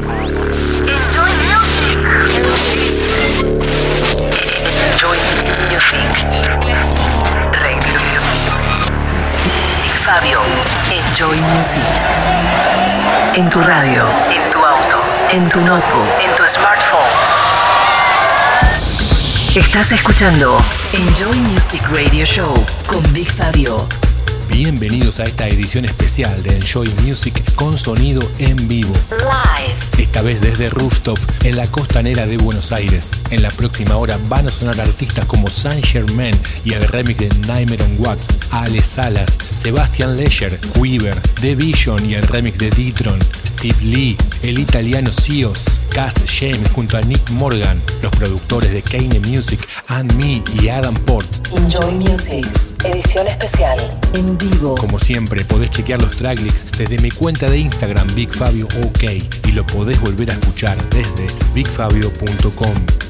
Enjoy music. Enjoy music. Radio. Big Fabio. Enjoy music. En tu radio, en tu auto, en tu notebook, en tu smartphone. Estás escuchando Enjoy Music Radio Show con Big Fabio. Bienvenidos a esta edición especial de Enjoy Music con sonido en vivo. Live. Esta vez desde Rooftop en la costanera de Buenos Aires. En la próxima hora van a sonar artistas como Saint Germain y el remix de Nightmare on Wax, Ale Salas, Sebastian Leisure, Quiver, The Vision y el remix de D-Tron, Steve Lee, el italiano Sios, Cass James junto a Nick Morgan, los productores de Kane Music, And Me y Adam Port. Enjoy Music. Edición especial. En vivo. Como siempre, podés chequear los tracklists desde mi cuenta de Instagram, BigFabioOK, y lo podés volver a escuchar desde bigfabio.com.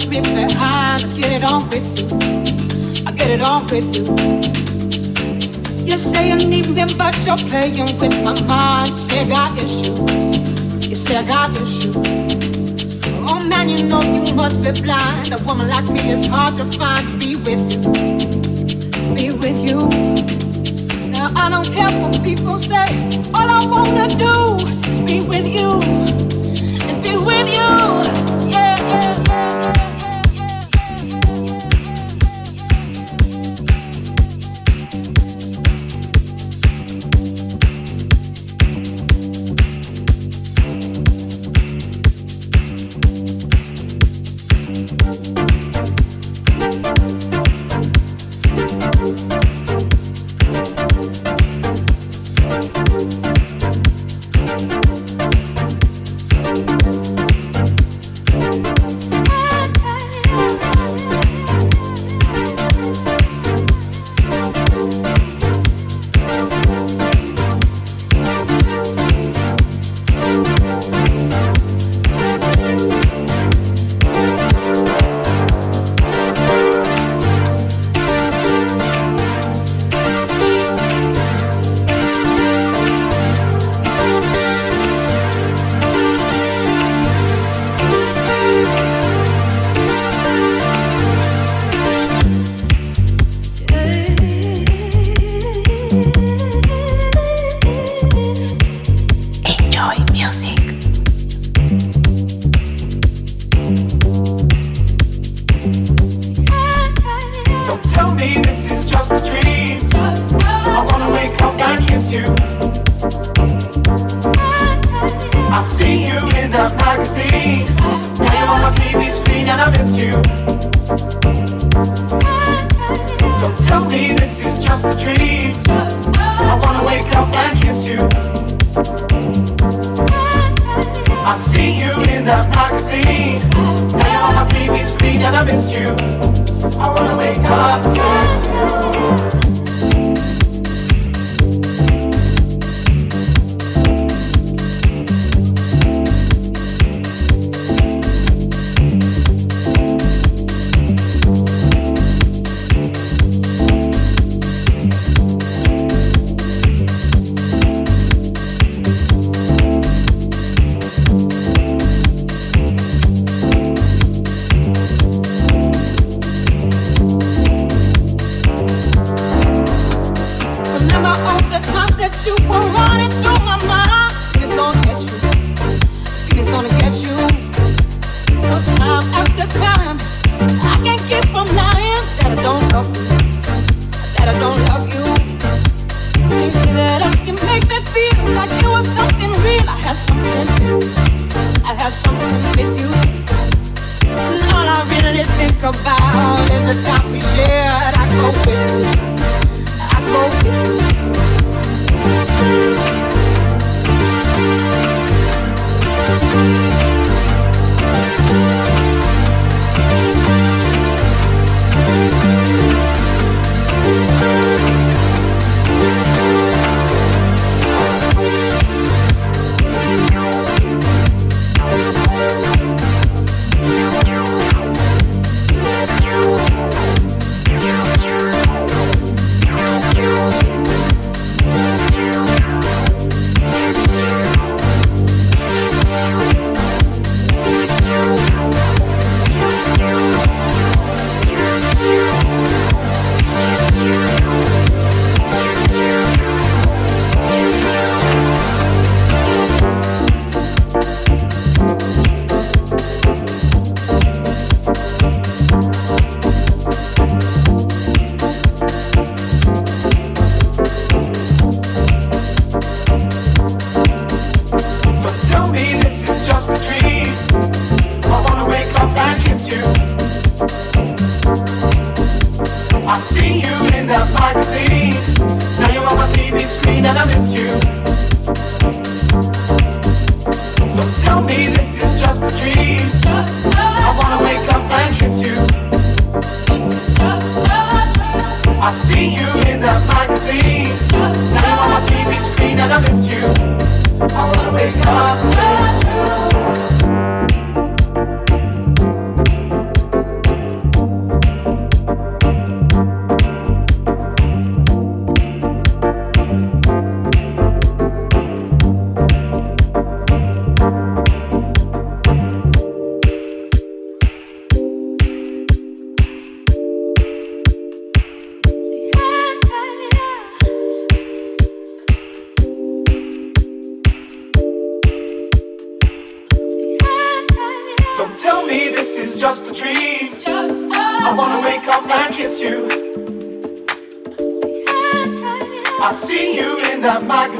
much been. I get it on with you. I get it on with you. You say you need me, but you're playing with my mind. You say I got issues. You say I got issues. Oh man, you know you must be blind. A woman like me is hard to find. Be with you. Be with you. Now I don't care what people say. All I wanna do is be with you. And be with you.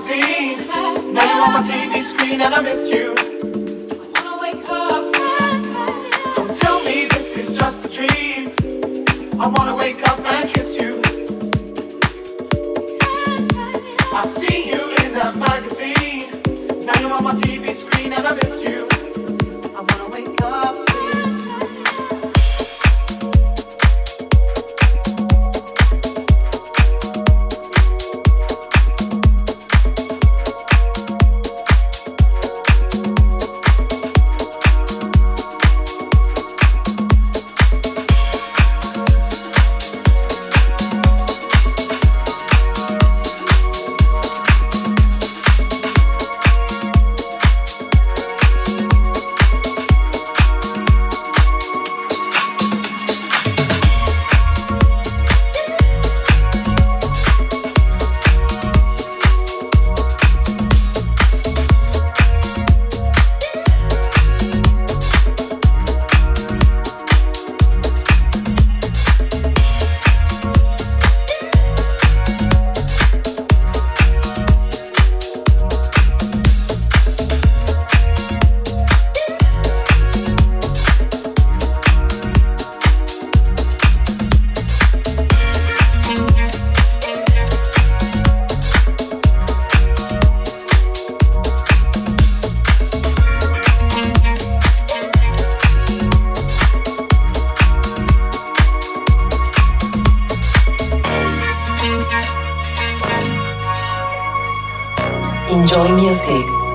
Now you're on my TV screen and I miss you.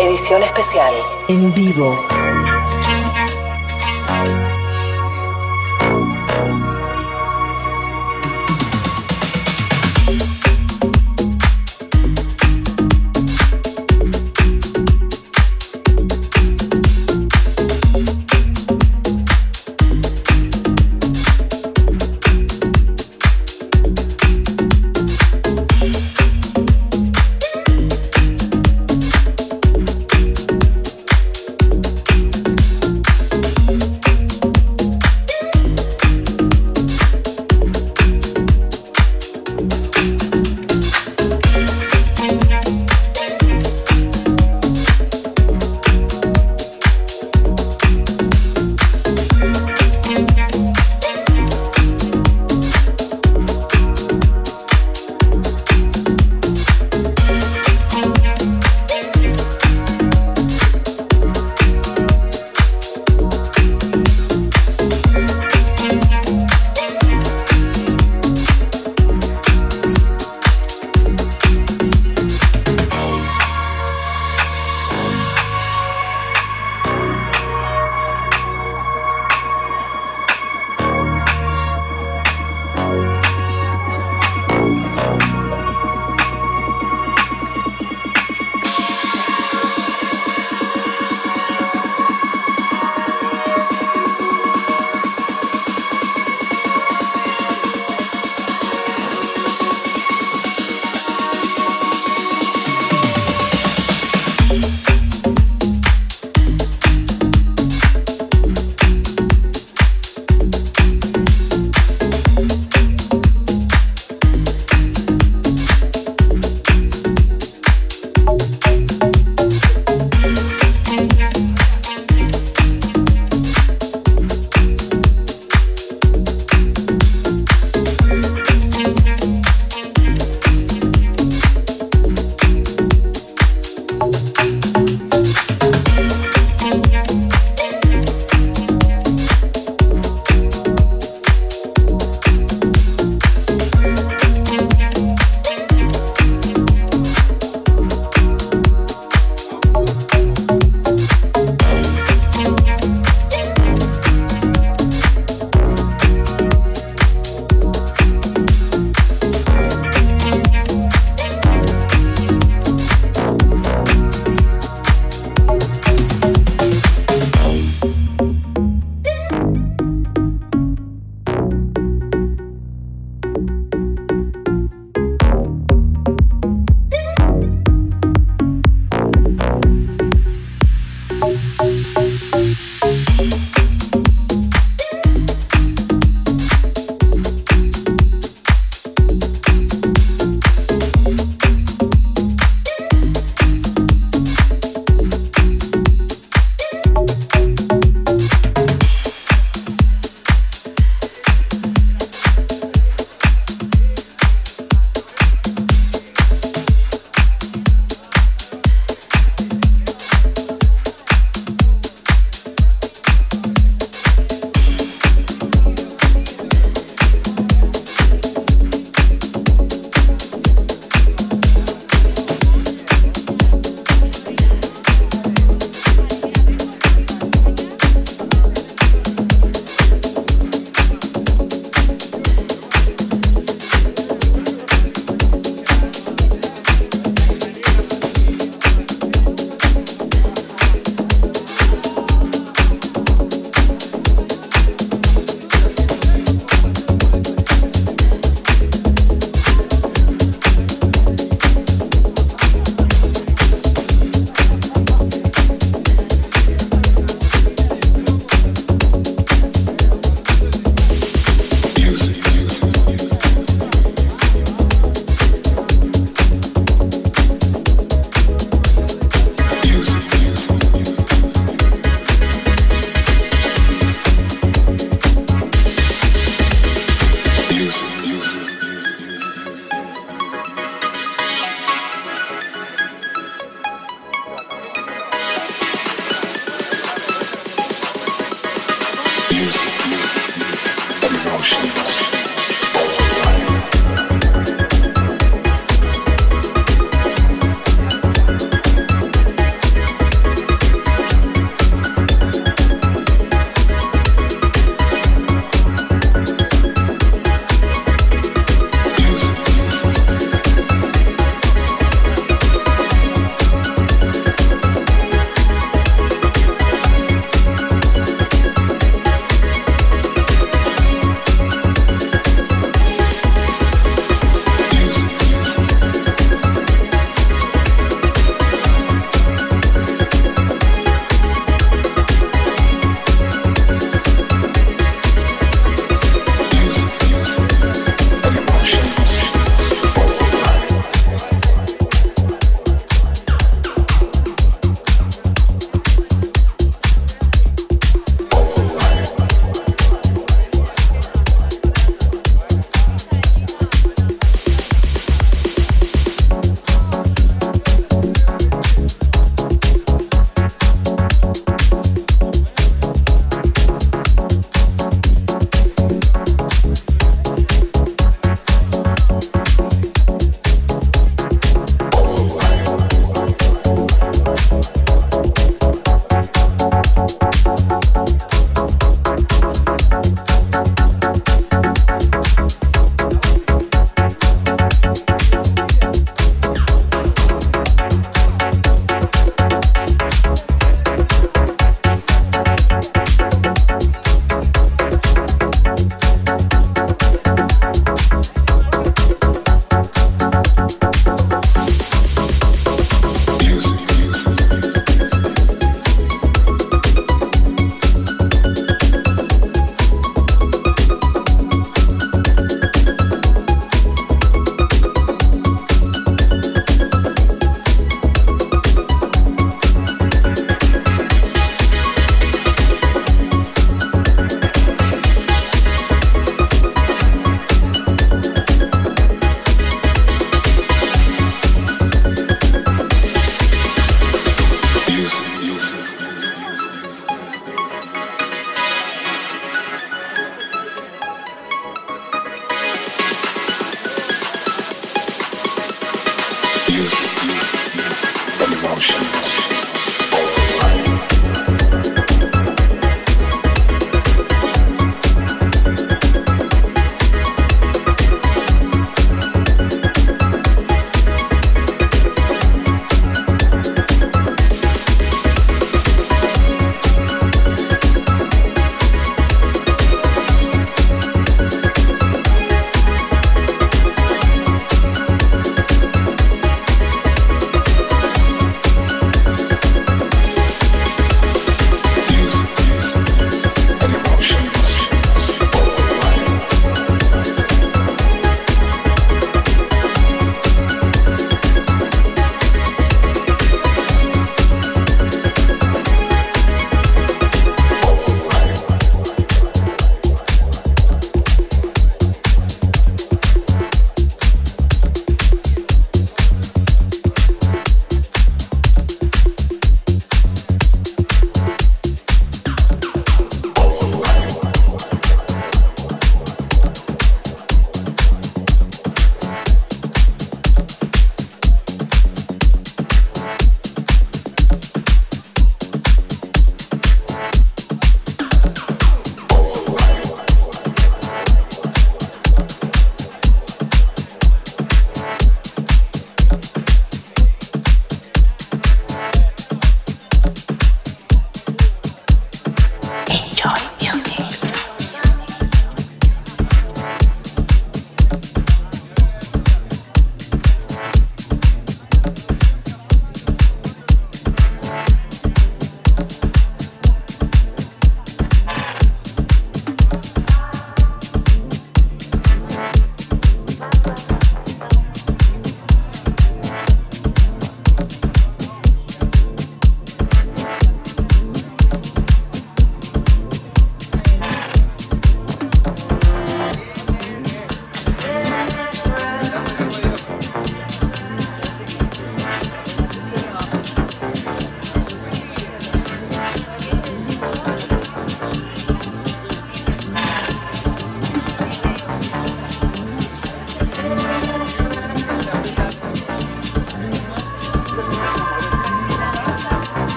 Edición especial, en vivo.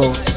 En